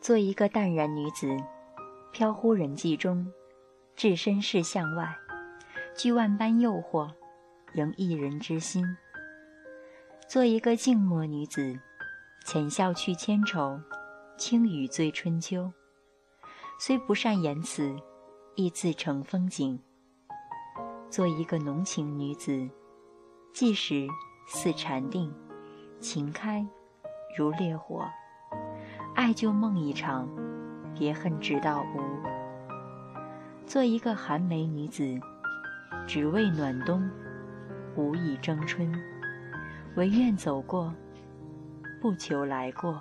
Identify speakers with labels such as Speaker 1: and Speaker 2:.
Speaker 1: 做一个淡然女子，飘忽人迹中，置身事向外，拒万般诱惑，迎一人之心。做一个静默女子，浅笑去千愁，轻语醉春秋。虽不善言辞，亦自成风景。做一个浓情女子，即使似禅定，情开如烈火。爱就梦一场，别恨直到无。做一个寒梅女子，只为暖冬，无意争春，唯愿走过，不求来过。